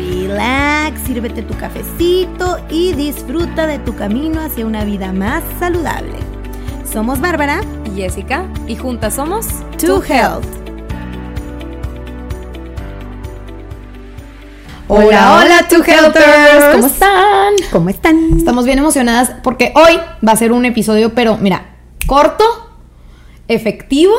relax, sírvete tu cafecito y disfruta de tu camino hacia una vida más saludable. Somos Bárbara y Jessica y juntas somos To Health. Hola, hola, To Healthers. ¿Cómo están? ¿Cómo están? Estamos bien emocionadas porque hoy va a ser un episodio, pero mira, corto, efectivo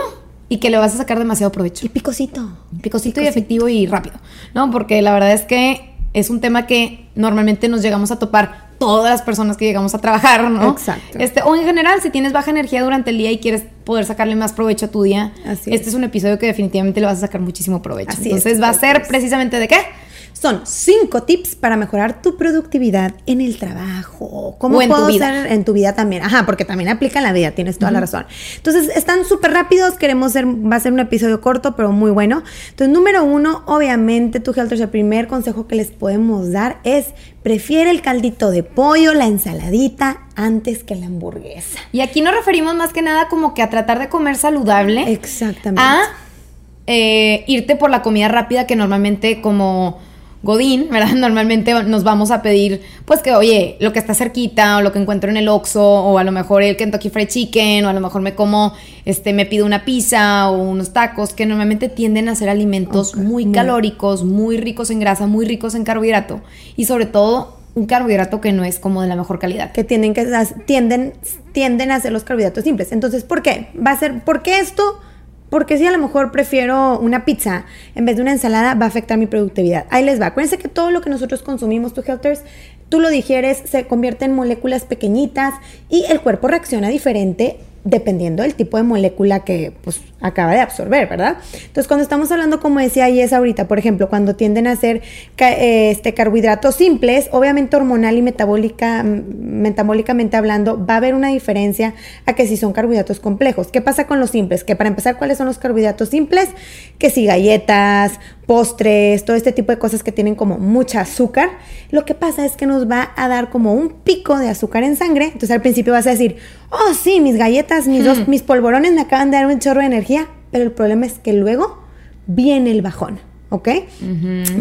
y que le vas a sacar demasiado provecho. Y picosito. Picosito, y efectivo y rápido, ¿no? Porque la verdad es que es un tema que normalmente nos llegamos a topar todas las personas que llegamos a trabajar, ¿no? Exacto. Este, o en general, si tienes baja energía durante el día y quieres poder sacarle más provecho a tu día, Así este es. es un episodio que definitivamente le vas a sacar muchísimo provecho. Así Entonces es, va a ser precisamente de qué? Son cinco tips para mejorar tu productividad en el trabajo. ¿Cómo O en tu puedo vida. ser en tu vida también? Ajá, porque también aplica en la vida, tienes toda la razón. Entonces, están súper rápidos, queremos ser, va a ser un episodio corto, pero muy bueno. Entonces, número uno, obviamente, tu Helters, el primer consejo que les podemos dar es, prefiere el caldito de pollo, la ensaladita, antes que la hamburguesa. Y aquí nos referimos más que nada como que a tratar de comer saludable. Exactamente. a eh, irte por la comida rápida que normalmente como Godín, ¿verdad? Normalmente nos vamos a pedir, pues que, oye, lo que está cerquita, o lo que encuentro en el Oxxo, o a lo mejor el Kentucky Fried Chicken, o a lo mejor me como, este, me pido una pizza o unos tacos, que normalmente tienden a ser alimentos muy muy- calóricos, muy ricos en grasa, muy ricos en carbohidrato, y sobre todo un carbohidrato que no es como de la mejor calidad. que tienden, que tienden, tienden a hacer los carbohidratos simples. Entonces, ¿por qué? Va a ser, ¿por qué esto? Porque si a lo mejor prefiero una pizza en vez de una ensalada, va a afectar mi productividad. Ahí les va. Acuérdense que todo lo que nosotros consumimos, tu Helters, tú lo digieres, se convierte en moléculas pequeñitas y el cuerpo reacciona diferente dependiendo del tipo de molécula que pues acaba de absorber, ¿verdad? Entonces, cuando estamos hablando, como decía Yes ahorita, por ejemplo, cuando tienden a ser eh, este, carbohidratos simples, obviamente hormonal y metabólica, mm, metabólicamente hablando, va a haber una diferencia a que si son carbohidratos complejos. ¿Qué pasa con los simples? Que para empezar, ¿cuáles son los carbohidratos simples? Que si galletas, postres, todo este tipo de cosas que tienen como mucha azúcar, lo que pasa es que nos va a dar como un pico de azúcar en sangre. Entonces al principio vas a decir, oh sí, mis galletas, mis, dos, mis polvorones me acaban de dar un chorro de energía, pero el problema es que luego viene el bajón. ¿Ok?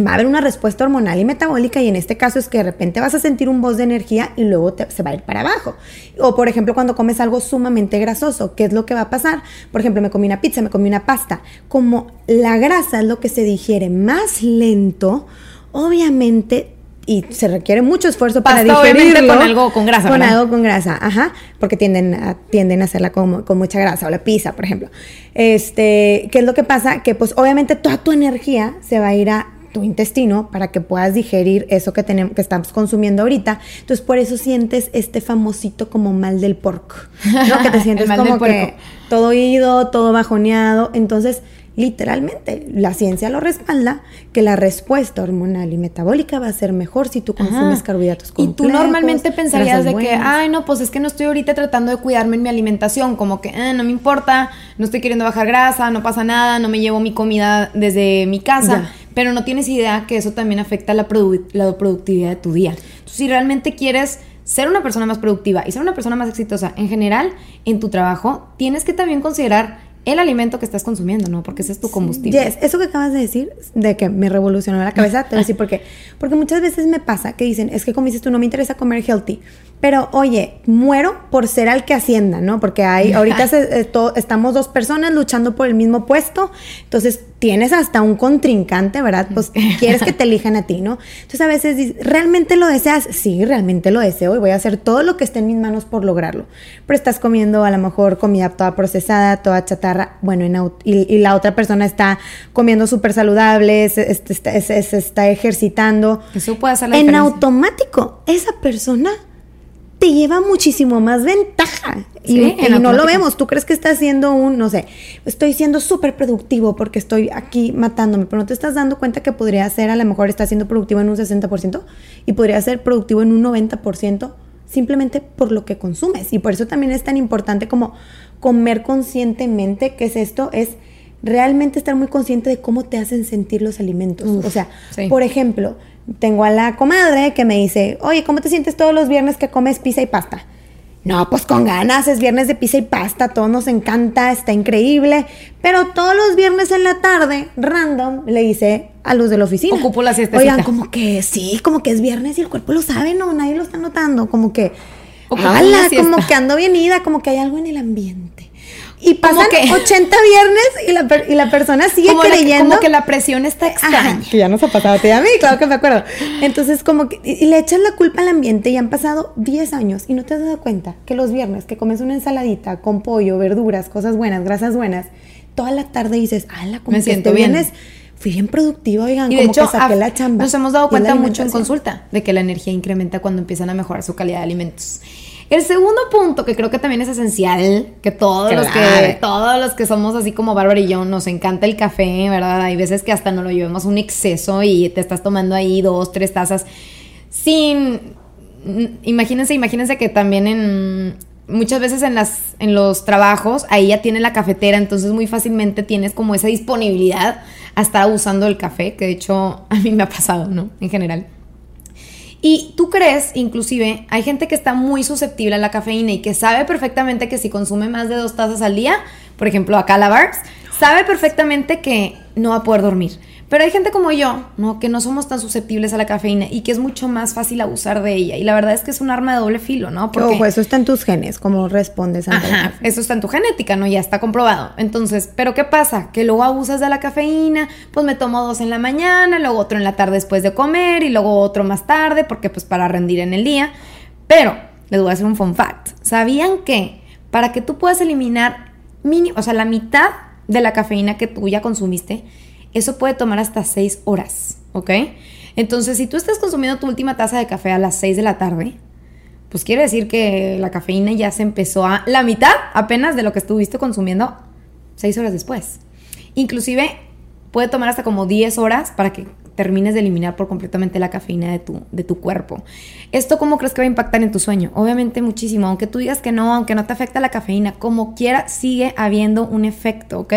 Va a haber una respuesta hormonal y metabólica y en este caso es que de repente vas a sentir un voz de energía y luego te- se va a ir para abajo. O por ejemplo cuando comes algo sumamente grasoso, ¿qué es lo que va a pasar? Por ejemplo, me comí una pizza, me comí una pasta. Como la grasa es lo que se digiere más lento, obviamente... Y se requiere mucho esfuerzo para Pasta, digerirlo. con algo con grasa, Con ¿verdad? algo con grasa, ajá, porque tienden a, tienden a hacerla con, con mucha grasa, o la pizza, por ejemplo. Este, ¿qué es lo que pasa? Que pues obviamente toda tu energía se va a ir a tu intestino para que puedas digerir eso que tenemos que estamos consumiendo ahorita. Entonces, por eso sientes este famosito como mal del porco, ¿no? Que te sientes como que todo ido, todo bajoneado. Entonces, literalmente, la ciencia lo respalda que la respuesta hormonal y metabólica va a ser mejor si tú consumes Ajá. carbohidratos Y complejos. tú normalmente pensarías de que, ay, no, pues es que no estoy ahorita tratando de cuidarme en mi alimentación, como que "Ah, no me importa, no estoy queriendo bajar grasa, no pasa nada, no me llevo mi comida desde mi casa, Ya. pero no tienes idea que eso también afecta la, produ- la productividad de tu día. Entonces, si realmente quieres ser una persona más productiva y ser una persona más exitosa en general en tu trabajo, tienes que también considerar el alimento que estás consumiendo, ¿no? Porque ese es tu combustible. Yes, eso que acabas de decir, de que me revolucionó la cabeza, te voy a decir por qué. Porque muchas veces me pasa que dicen, es que como dices tú, no me interesa comer healthy. Pero oye, muero por ser al que ascienda, ¿no? Porque hay, ahorita se- eh, estamos dos personas luchando por el mismo puesto, entonces tienes hasta un contrincante, ¿verdad? Pues quieres que te elijan a ti, ¿no? Entonces a veces dices, ¿realmente lo deseas? Sí, realmente lo deseo y voy a hacer todo lo que esté en mis manos por lograrlo. Pero estás comiendo a lo mejor comida toda procesada, toda chatarra, bueno, en y, y la otra persona está comiendo súper saludable, se, se- se- se- se está ejercitando. Eso puede hacer la En diferencia. automático, esa persona te lleva muchísimo más ventaja. y, no lo vemos. Tú crees que estás haciendo un, no sé, estoy siendo súper productivo porque estoy aquí matándome, pero no te estás dando cuenta que podría ser, a lo mejor estás siendo productivo en un 60% y podría ser productivo en un 90% simplemente por lo que consumes. Y por eso también es tan importante como comer conscientemente, que es esto, es realmente estar muy consciente de cómo te hacen sentir los alimentos. o sea, por ejemplo, tengo a la comadre que me dice, oye, ¿cómo te sientes todos los viernes que comes pizza y pasta? No, pues con ganas, es viernes de pizza y pasta, todo nos encanta, está increíble. Pero todos los viernes en la tarde, random, le dice a los de la oficina. Ocupo la siesta. Oigan, como que sí, como que es viernes y el cuerpo lo sabe, no, nadie lo está notando. Como que, ¡Hala! como que ando bien ida, como que hay algo en el ambiente. Y pasan que, 80 viernes y la, y la persona sigue creyendo. como que la presión está extraña. que ya nos ha pasado a ti a mí, claro que me acuerdo. Entonces, como que. Y le echas la culpa al ambiente y han pasado 10 años y no te has dado cuenta que los viernes que comes una ensaladita con pollo, verduras, cosas buenas, grasas buenas, toda la tarde dices, ala, como me que siento este bien. viernes fui bien productiva, oigan, y de como hecho, que saqué la chamba. Nos hemos dado cuenta mucho en consulta de que la energía incrementa cuando empiezan a mejorar su calidad de alimentos. El segundo punto que creo que también es esencial, que todos los que todos los que somos así como Bárbara y yo nos encanta el café, ¿verdad? Hay veces que hasta no lo llevemos un exceso y te estás tomando ahí dos, tres tazas sin imagínense, imagínense que también en muchas veces en las en los trabajos ahí ya tiene la cafetera, entonces muy fácilmente tienes como esa disponibilidad a estar usando el café, que de hecho a mí me ha pasado, ¿no? En general. Y tú crees, inclusive, hay gente que está muy susceptible a la cafeína y que sabe perfectamente que si consume más de dos tazas al día, por ejemplo, acá la Barbs, sabe perfectamente que no va a poder dormir. Pero hay gente como yo, ¿no? Que no somos tan susceptibles a la cafeína y que es mucho más fácil abusar de ella. Y la verdad es que es un arma de doble filo, ¿no? Porque, Ojo, eso está en tus genes, como respondes a Ajá, eso está en tu genética, ¿no? Ya está comprobado. Entonces, ¿pero qué pasa? Que luego abusas de la cafeína, pues me tomo dos en la mañana, luego otro en la tarde después de comer y luego otro más tarde, porque pues para rendir en el día. Pero, les voy a hacer un fun fact. ¿Sabían que para que tú puedas eliminar mínimo, o sea, la mitad de la cafeína que tú ya consumiste, eso puede tomar hasta 6 horas, ¿ok? Entonces, si tú estás consumiendo tu última taza de café a las 6 de la tarde, pues quiere decir que la cafeína ya se empezó a la mitad apenas de lo que estuviste consumiendo 6 horas después. Inclusive puede tomar hasta como 10 horas para que termines de eliminar por completamente la cafeína de tu, de tu cuerpo. ¿Esto cómo crees que va a impactar en tu sueño? Obviamente muchísimo, aunque tú digas que no, aunque no te afecta la cafeína, como quiera sigue habiendo un efecto, ¿ok?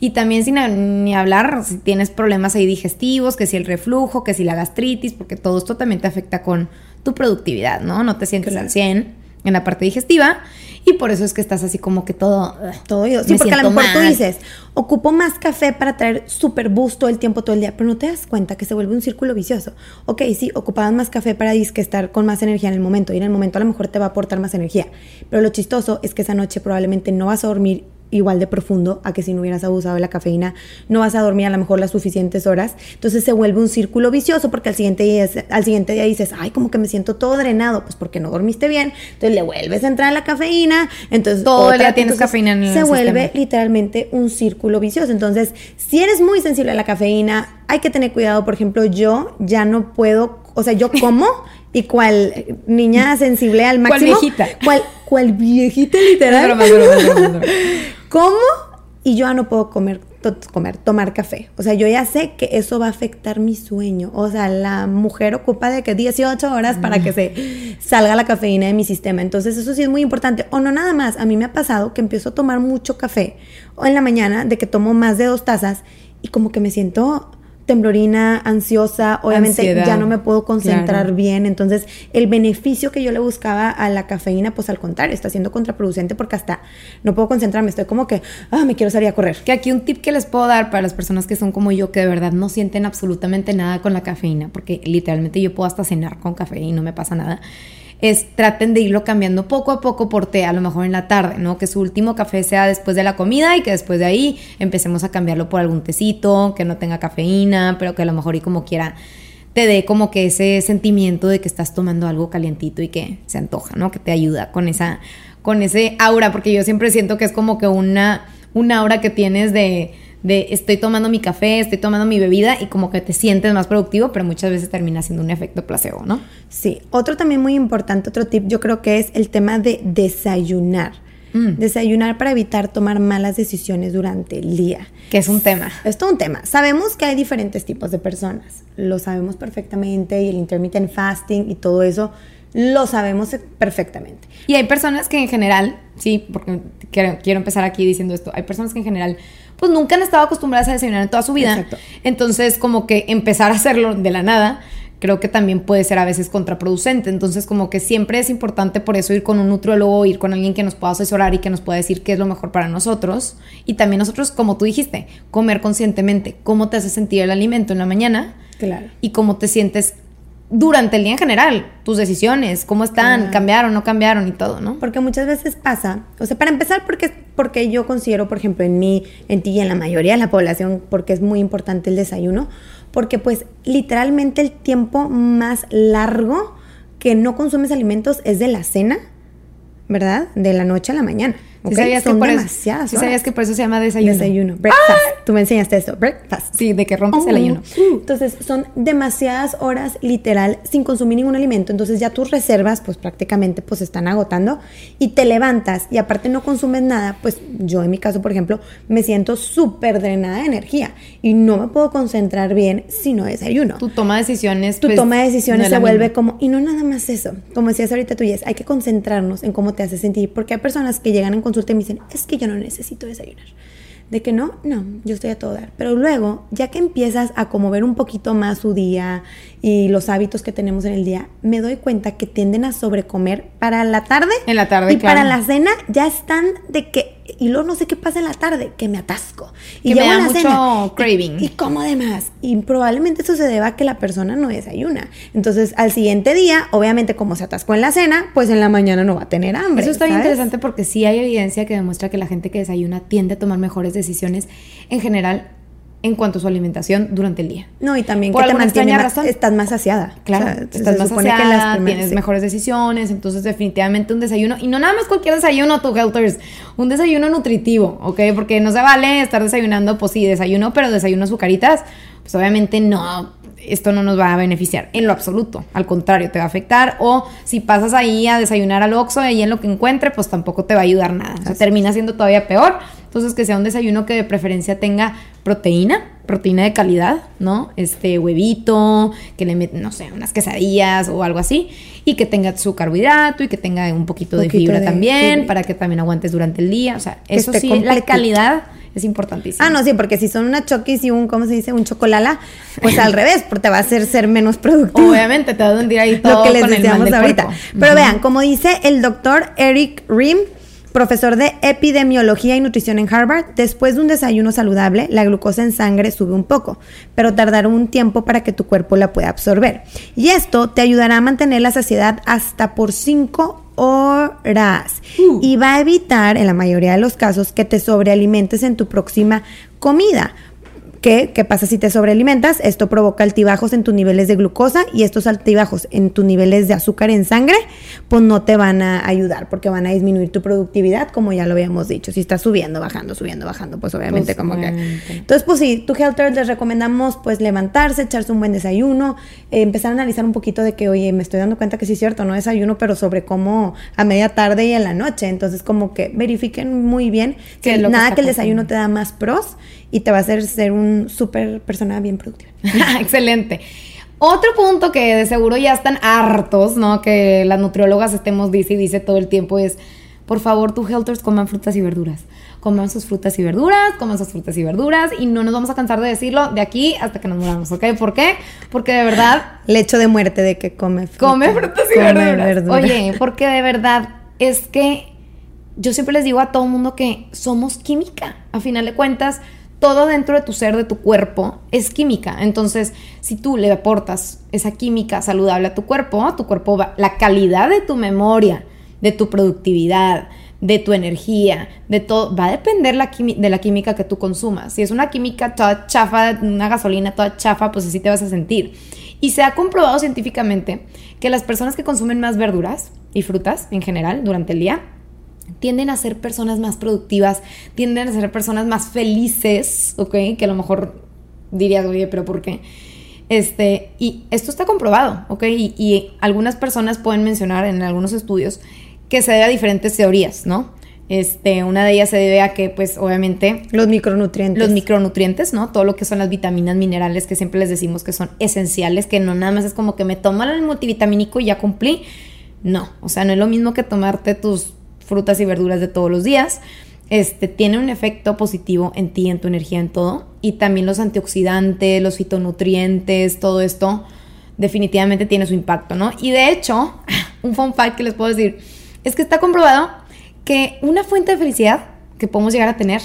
Y también sin ni hablar si tienes problemas ahí digestivos, que si el reflujo, que si la gastritis, porque todo esto también te afecta con tu productividad, ¿no? No te sientes al 100 en la parte digestiva y por eso es que estás así como que todo todo yo. Sí, porque a lo mejor tú dices, ocupo más café para traer súper busto el tiempo todo el día, pero no te das cuenta que se vuelve un círculo vicioso. Ok, sí, ocupabas más café para disque estar con más energía en el momento y en el momento a lo mejor te va a aportar más energía, pero lo chistoso es que esa noche probablemente no vas a dormir igual de profundo a que si no hubieras abusado de la cafeína, no vas a dormir a lo mejor las suficientes horas. Entonces se vuelve un círculo vicioso porque al siguiente día, al siguiente día dices, ay, como que me siento todo drenado, pues porque no dormiste bien. Entonces le vuelves a entrar a la cafeína. Entonces todo el día tienes cafeína en el Se vuelve literalmente un círculo vicioso. Entonces, si eres muy sensible a la cafeína, hay que tener cuidado. Por ejemplo, yo ya no puedo, o sea, yo como y cual niña sensible al máximo. ¿Cuál viejita? Cual, cual viejita literal. ¿Cómo? Y yo ya no puedo comer, comer, tomar café. O sea, yo ya sé que eso va a afectar mi sueño. O sea, la mujer ocupa de que 18 horas para que se salga la cafeína de mi sistema. Entonces, eso sí es muy importante. O no nada más. A mí me ha pasado que empiezo a tomar mucho café o en la mañana de que tomo más de dos tazas y como que me siento temblorina, ansiosa, obviamente ya no me puedo concentrar bien, entonces el beneficio que yo le buscaba a la cafeína, pues al contrario, está siendo contraproducente porque hasta no puedo concentrarme, estoy como que, ah, me quiero salir a correr. Que aquí un tip que les puedo dar para las personas que son como yo, que de verdad no sienten absolutamente nada con la cafeína, porque literalmente yo puedo hasta cenar con café y no me pasa nada es traten de irlo cambiando poco a poco por té, a lo mejor en la tarde, ¿no? Que su último café sea después de la comida y que después de ahí empecemos a cambiarlo por algún tecito que no tenga cafeína, pero que a lo mejor y como quiera te dé como que ese sentimiento de que estás tomando algo calientito y que se antoja, ¿no? Que te ayuda con esa con ese aura, porque yo siempre siento que es como que una una aura que tienes de de estoy tomando mi café, estoy tomando mi bebida y como que te sientes más productivo, pero muchas veces termina siendo un efecto placebo, ¿no? Sí, otro también muy importante, otro tip yo creo que es el tema de desayunar. Mm. Desayunar para evitar tomar malas decisiones durante el día. Que es un tema. Es todo un tema. Sabemos que hay diferentes tipos de personas. Lo sabemos perfectamente y el intermittent fasting y todo eso lo sabemos perfectamente. Y hay personas que en general, sí, porque quiero, quiero empezar aquí diciendo esto, hay personas que en general pues nunca han estado acostumbradas a desayunar en toda su vida. Exacto. Entonces, como que empezar a hacerlo de la nada, creo que también puede ser a veces contraproducente. Entonces, como que siempre es importante por eso ir con un nutriólogo, ir con alguien que nos pueda asesorar y que nos pueda decir qué es lo mejor para nosotros. Y también nosotros, como tú dijiste, comer conscientemente, cómo te hace sentir el alimento en la mañana. Claro. Y cómo te sientes durante el día en general, tus decisiones, cómo están, cambiaron, no cambiaron y todo, ¿no? Porque muchas veces pasa, o sea, para empezar, porque, porque yo considero, por ejemplo, en mí, en ti y en la mayoría de la población, porque es muy importante el desayuno, porque pues literalmente el tiempo más largo que no consumes alimentos es de la cena, ¿verdad? De la noche a la mañana. Okay, sabías que por demasiadas eso, sabías que por eso se llama desayuno? Desayuno. Breakfast. Tú me enseñaste eso. Breakfast. Sí, de que rompes el oh, ayuno. Entonces, son demasiadas horas literal sin consumir ningún alimento. Entonces, ya tus reservas, pues prácticamente, pues están agotando. Y te levantas y aparte no consumes nada, pues yo en mi caso, por ejemplo, me siento súper drenada de energía. Y no me puedo concentrar bien si no desayuno. Tu toma de decisiones. Tu pues, toma de decisiones se vuelve como... Y no nada más eso. Como decías ahorita tú, Yes, hay que concentrarnos en cómo te hace sentir. Porque hay personas que llegan en consulta y me dicen, es que yo no necesito desayunar. De que no, no, yo estoy a todo dar. Pero luego, ya que empiezas a como ver un poquito más su día y los hábitos que tenemos en el día, me doy cuenta que tienden a sobrecomer para la tarde. En la tarde, Y para la cena ya están de que y luego no sé qué pasa en la tarde, que me atasco. Y que me da mucho craving. Y, como además. Y probablemente eso se deba a que la persona no desayuna. Entonces, al siguiente día, obviamente, como se atascó en la cena, pues en la mañana no va a tener hambre. Eso está interesante porque sí hay evidencia que demuestra que la gente que desayuna tiende a tomar mejores decisiones en general en cuanto a su alimentación durante el día. No, y también que te mantiene más, estás más saciada. Claro, estás más saciada, tienes mejores decisiones, entonces definitivamente un desayuno, y no nada más cualquier desayuno, tu Helters, un desayuno nutritivo, ¿ok? Porque no se vale estar desayunando, pues sí, desayuno, pero desayuno azucaritas, pues obviamente no, esto no nos va a beneficiar en lo absoluto, al contrario, te va a afectar, o si pasas ahí a desayunar al Oxxo, ahí en lo que encuentre, pues tampoco te va a ayudar nada, o sea, termina siendo todavía peor, entonces, que sea un desayuno que de preferencia tenga proteína, proteína de calidad, ¿no? Este huevito, que le meten, no sé, unas quesadillas o algo así, y que tenga su carbohidrato y que tenga un poquito, de fibra también, para que también aguantes durante el día. O sea, eso sí, la calidad es importantísimo. Ah, no, sí, porque si son una choquis y un, ¿cómo se dice? Un chocolala, pues al revés, porque te va a hacer ser menos productivo. Obviamente, te va a hundir ahí todo Lo que les decíamos ahorita. Pero vean, como dice el doctor Eric Rim, profesor de epidemiología y nutrición en Harvard, después de un desayuno saludable, la glucosa en sangre sube un poco, pero tardará un tiempo para que tu cuerpo la pueda absorber. Y esto te ayudará a mantener la saciedad hasta por 5 horas uh. y va a evitar, en la mayoría de los casos, que te sobrealimentes en tu próxima comida. ¿Qué, pasa si te sobrealimentas? Esto provoca altibajos en tus niveles de glucosa y estos altibajos en tus niveles de azúcar en sangre, pues no te van a ayudar porque van a disminuir tu productividad, como ya lo habíamos dicho. Si estás subiendo, bajando, subiendo, bajando, pues obviamente pues, como que... Entonces, pues sí, tu Helter les recomendamos pues levantarse, echarse un buen desayuno, eh, empezar a analizar un poquito de que, oye, me estoy dando cuenta que sí es cierto, no desayuno, pero sobre cómo a media tarde y en la noche. Entonces, como que verifiquen muy bien que nada que el desayuno te da más pros y te va a hacer ser un súper persona bien productiva. Excelente. Otro punto que de seguro ya están hartos, ¿no? Que las nutriólogas estemos dice y dice todo el tiempo es, por favor, tu helters coman frutas y verduras. Coman sus frutas y verduras, coman sus frutas y verduras y no nos vamos a cansar de decirlo de aquí hasta que nos muramos, ¿ok? ¿Por qué? Porque de verdad... Lecho de muerte de que come frutas. Come frutas y verduras. Oye, porque de verdad es que yo siempre les digo a todo el mundo que somos química. A final de cuentas, todo dentro de tu ser, de tu cuerpo, es química. Entonces, si tú le aportas esa química saludable a tu cuerpo, tu cuerpo va, la calidad de tu memoria, de tu productividad, de tu energía, de todo, va a depender de la química que tú consumas. Si es una química toda chafa, una gasolina toda chafa, pues así te vas a sentir. Y se ha comprobado científicamente que las personas que consumen más verduras y frutas en general durante el día tienden a ser personas más productivas, tienden a ser personas más felices, ¿ok? Que a lo mejor dirías, oye, pero ¿por qué? Este, y esto está comprobado, ¿ok? Y, algunas personas pueden mencionar en algunos estudios que se debe a diferentes teorías, ¿no? Este, una de ellas se debe a que, pues, obviamente, Los micronutrientes. los micronutrientes, ¿no? Todo lo que son las vitaminas, minerales, que siempre les decimos que son esenciales, que no nada más es como que me tomo el multivitamínico y ya cumplí. No, o sea, no es lo mismo que tomarte tus frutas y verduras de todos los días. Este tiene un efecto positivo en ti, en tu energía, en todo. Y también los antioxidantes, los fitonutrientes, todo esto definitivamente tiene su impacto, ¿no? Y de hecho, un fun fact que les puedo decir es que está comprobado que una fuente de felicidad que podemos llegar a tener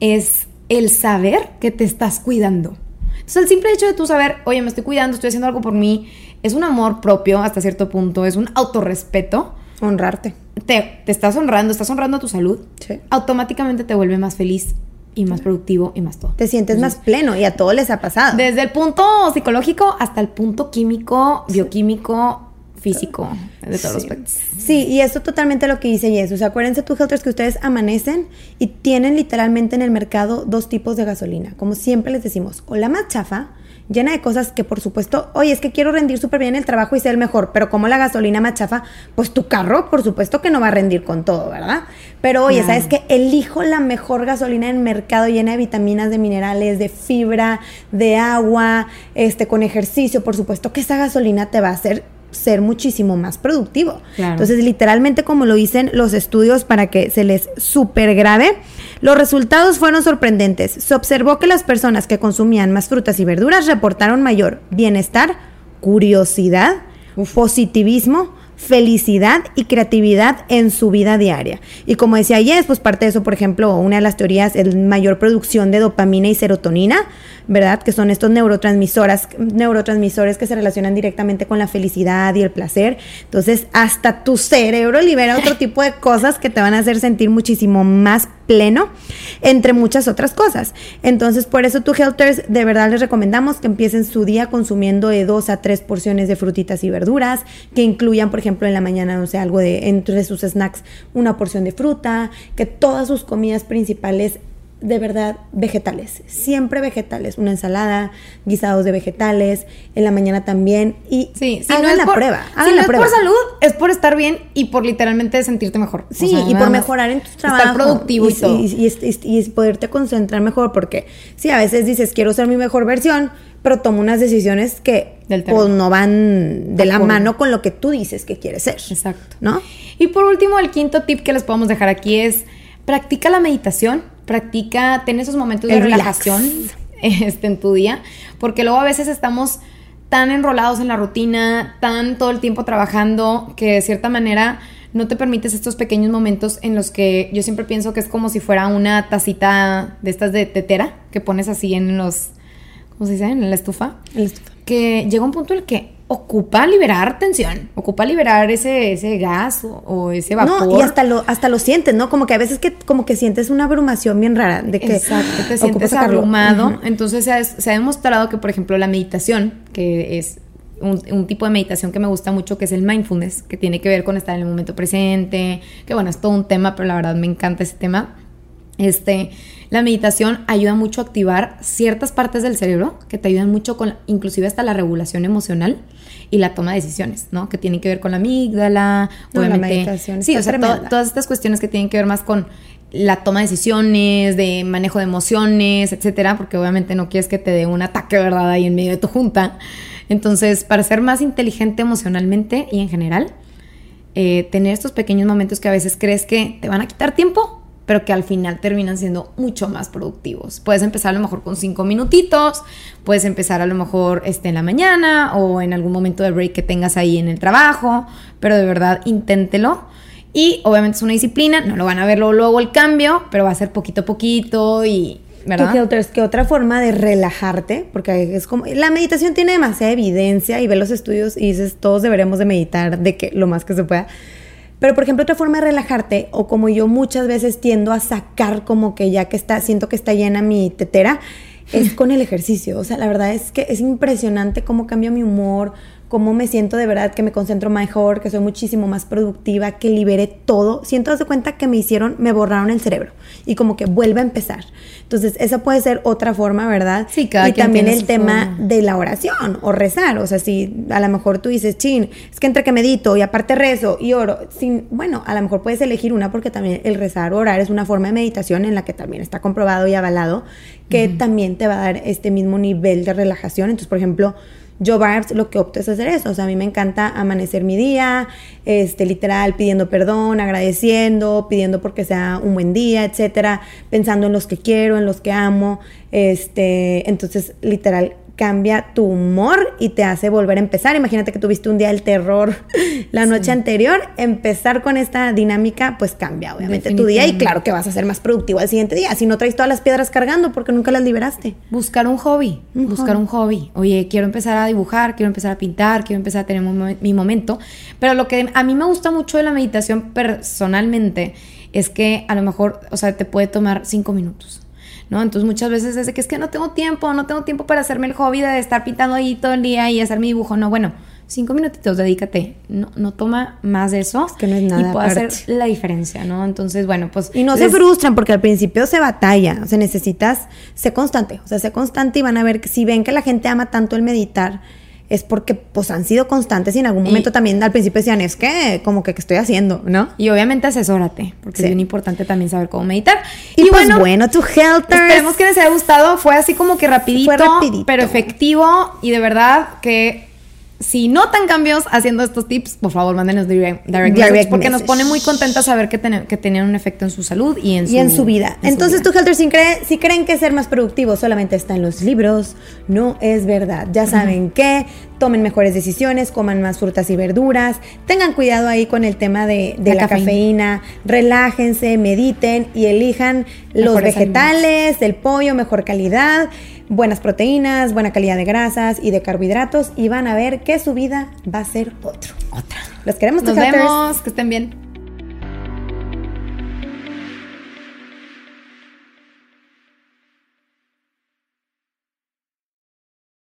es el saber que te estás cuidando. Entonces, el simple hecho de tú saber, oye, me estoy cuidando, estoy haciendo algo por mí, es un amor propio hasta cierto punto, es un autorrespeto. Honrarte. Te, te estás honrando, estás honrando tu salud. Sí. Automáticamente te vuelve más feliz y más productivo y más todo. Te sientes más pleno y a todos les ha pasado. Desde el punto psicológico hasta el punto químico, bioquímico, físico, de todos los Sí. aspectos. Sí, y eso totalmente lo que dice Jess. O sea, acuérdense tú, Helters, que ustedes amanecen y tienen literalmente en el mercado dos tipos de gasolina. Como siempre les decimos, o la más chafa, llena de cosas que por supuesto, oye, es que quiero rendir súper bien el trabajo y ser el mejor, pero como la gasolina más chafa, pues tu carro, por supuesto que no va a rendir con todo, ¿verdad? Pero oye, Claro. ¿sabes qué? Elijo la mejor gasolina en mercado llena de vitaminas, de minerales, de fibra, de agua, este, con ejercicio, por supuesto que esa gasolina te va a hacer ser muchísimo más productivo. Claro. Entonces, literalmente, como lo dicen los estudios para que se les super grave, los resultados fueron sorprendentes. Se observó que las personas que consumían más frutas y verduras reportaron mayor bienestar, curiosidad, positivismo, felicidad y creatividad en su vida diaria. Y como decía Jess, pues parte de eso, por ejemplo, una de las teorías es mayor producción de dopamina y serotonina, ¿verdad? Que son estos neurotransmisoras, neurotransmisores que se relacionan directamente con la felicidad y el placer. Entonces, hasta tu cerebro libera otro tipo de cosas que te van a hacer sentir muchísimo más pleno, entre muchas otras cosas. Entonces, por eso tú, Helters, de verdad les recomendamos que empiecen su día consumiendo de dos a tres porciones de frutitas y verduras, que incluyan, por ejemplo, en la mañana, no sé, algo de entre sus snacks, una porción de fruta, que todas sus comidas principales de verdad vegetales, siempre vegetales, una ensalada, guisados de vegetales, en la mañana también y Sí, si hagan no es la por, prueba, si hagan no la es prueba. por salud, es por estar bien y por literalmente sentirte mejor. O Sí, sea, y por mejorar en tus trabajos. Estar productivo y, todo. Y, y- y- y poderte concentrar mejor, porque sí, a veces dices, quiero ser mi mejor versión, pero tomo unas decisiones que pues, no van de la mano con lo que tú dices que quieres ser. Exacto. ¿No? Y por último, el quinto tip que les podemos dejar aquí es practica la meditación, practica, ten esos momentos de El relax. relajación este, en tu día, porque luego a veces estamos tan enrolados en la rutina, tan todo el tiempo trabajando, que de cierta manera no te permites estos pequeños momentos en los que yo siempre pienso que es como si fuera una tacita de estas de tetera que pones así en los, ¿cómo se dice? En la estufa El estufa. que llega un punto en el que ocupa liberar tensión, ocupa liberar ese, ese gas o, o ese vapor. No, y hasta lo, hasta lo sientes, ¿no? Como que a veces que como que sientes una abrumación bien rara de que Exacto, te sientes abrumado. Ujú. Entonces se ha, se ha demostrado que, por ejemplo, la meditación, que es un, un tipo de meditación que me gusta mucho, que es el mindfulness, que tiene que ver con estar en el momento presente, que bueno, es todo un tema, pero la verdad me encanta ese tema. Este, la meditación ayuda mucho a activar ciertas partes del cerebro que te ayudan mucho con, inclusive hasta la regulación emocional y la toma de decisiones, ¿no? Que tienen que ver con la amígdala, No, la obviamente. meditación sí, o sea, to- todas estas cuestiones que tienen que ver más con la toma de decisiones, de manejo de emociones, etcétera, porque obviamente no quieres que te dé un ataque, ¿verdad?, ahí en medio de tu junta. Entonces, para ser más inteligente emocionalmente y en general, eh, tener estos pequeños momentos que a veces crees que te van a quitar tiempo, pero que al final terminan siendo mucho más productivos. Puedes empezar a lo mejor con cinco minutitos, puedes empezar a lo mejor este, en la mañana o en algún momento de break que tengas ahí en el trabajo, pero de verdad inténtelo. Y obviamente es una disciplina, no lo van a ver luego, luego el cambio, pero va a ser poquito a poquito y, ¿verdad? ¿Qué, otra, forma de relajarte? Porque es como... La meditación tiene demasiada evidencia y ve los estudios y dices, todos deberemos de meditar de que lo más que se pueda. Pero, por ejemplo, otra forma de relajarte, o como yo muchas veces tiendo a sacar como que ya que está, siento que está llena mi tetera, es con el ejercicio. O sea, la verdad es que es impresionante cómo cambia mi humor, cómo me siento de verdad, que me concentro mejor, que soy muchísimo más productiva, que liberé todo. Siento, de cuenta que me hicieron, me borraron el cerebro y como que vuelve a empezar. Entonces, esa puede ser otra forma, ¿verdad? Sí, cada Y quien también tiene el su tema forma. de la oración o rezar. O sea, si a lo mejor tú dices, chin, es que entre que medito y aparte rezo y oro, sin, bueno, a lo mejor puedes elegir una porque también el rezar o orar es una forma de meditación en la que también está comprobado y avalado que también te va a dar este mismo nivel de relajación. Entonces, por ejemplo, yo, Barbs, lo que opto es hacer eso. O sea, a mí me encanta amanecer mi día, este, literal, pidiendo perdón, agradeciendo, pidiendo porque sea un buen día, etcétera, pensando en los que quiero, en los que amo. Este, entonces, literal, cambia tu humor y te hace volver a empezar. Imagínate que tuviste un día del terror la noche anterior, empezar con esta dinámica, pues cambia obviamente tu día y claro que vas a ser más productivo al siguiente día. Si no traes todas las piedras cargando porque nunca las liberaste. Buscar un hobby, Un buscar hobby. un hobby. Oye, quiero empezar a dibujar, quiero empezar a pintar, quiero empezar a tener mi momento. Pero lo que a mí me gusta mucho de la meditación personalmente es que a lo mejor, o sea, te puede tomar cinco minutos. ¿No? Entonces muchas veces es de que es que no tengo tiempo, no tengo tiempo para hacerme el hobby de estar pintando ahí todo el día y hacer mi dibujo. No, bueno, cinco minutitos, dedícate. No, no toma más de eso. que no es nada, Y puede hacer la diferencia, ¿no? Entonces, bueno, pues. Y no se frustran porque al principio se batalla, o sea, necesitas ser constante, o sea, ser constante y van a ver que si ven que la gente ama tanto el meditar, es porque pues han sido constantes y en algún Y- momento también al principio decían, es que como que, que estoy haciendo, ¿no? Y obviamente asesórate, porque Sí. es bien importante también saber cómo meditar. Y, pues bueno, tu health esperemos que les haya gustado. Fue así como que rapidito. pero efectivo. Y de verdad que si notan cambios haciendo estos tips, por favor, mándenos direct, direct Direct message, porque nos pone muy contentas saber que, ten- que tenían un efecto en su salud y en su, y en su vida. en su Entonces, vida. tu Helter, si, cree- si creen que ser más productivo solamente está en los libros, no es verdad. Ya saben que tomen mejores decisiones, coman más frutas y verduras, tengan cuidado ahí con el tema de, de La la, cafeína. cafeína. relájense, mediten y elijan los Mejores vegetales, el pollo, mejor calidad, buenas proteínas, buena calidad de grasas y de carbohidratos y van a ver que su vida va a ser otro. Otra. Los queremos, Nos vemos, que estén bien.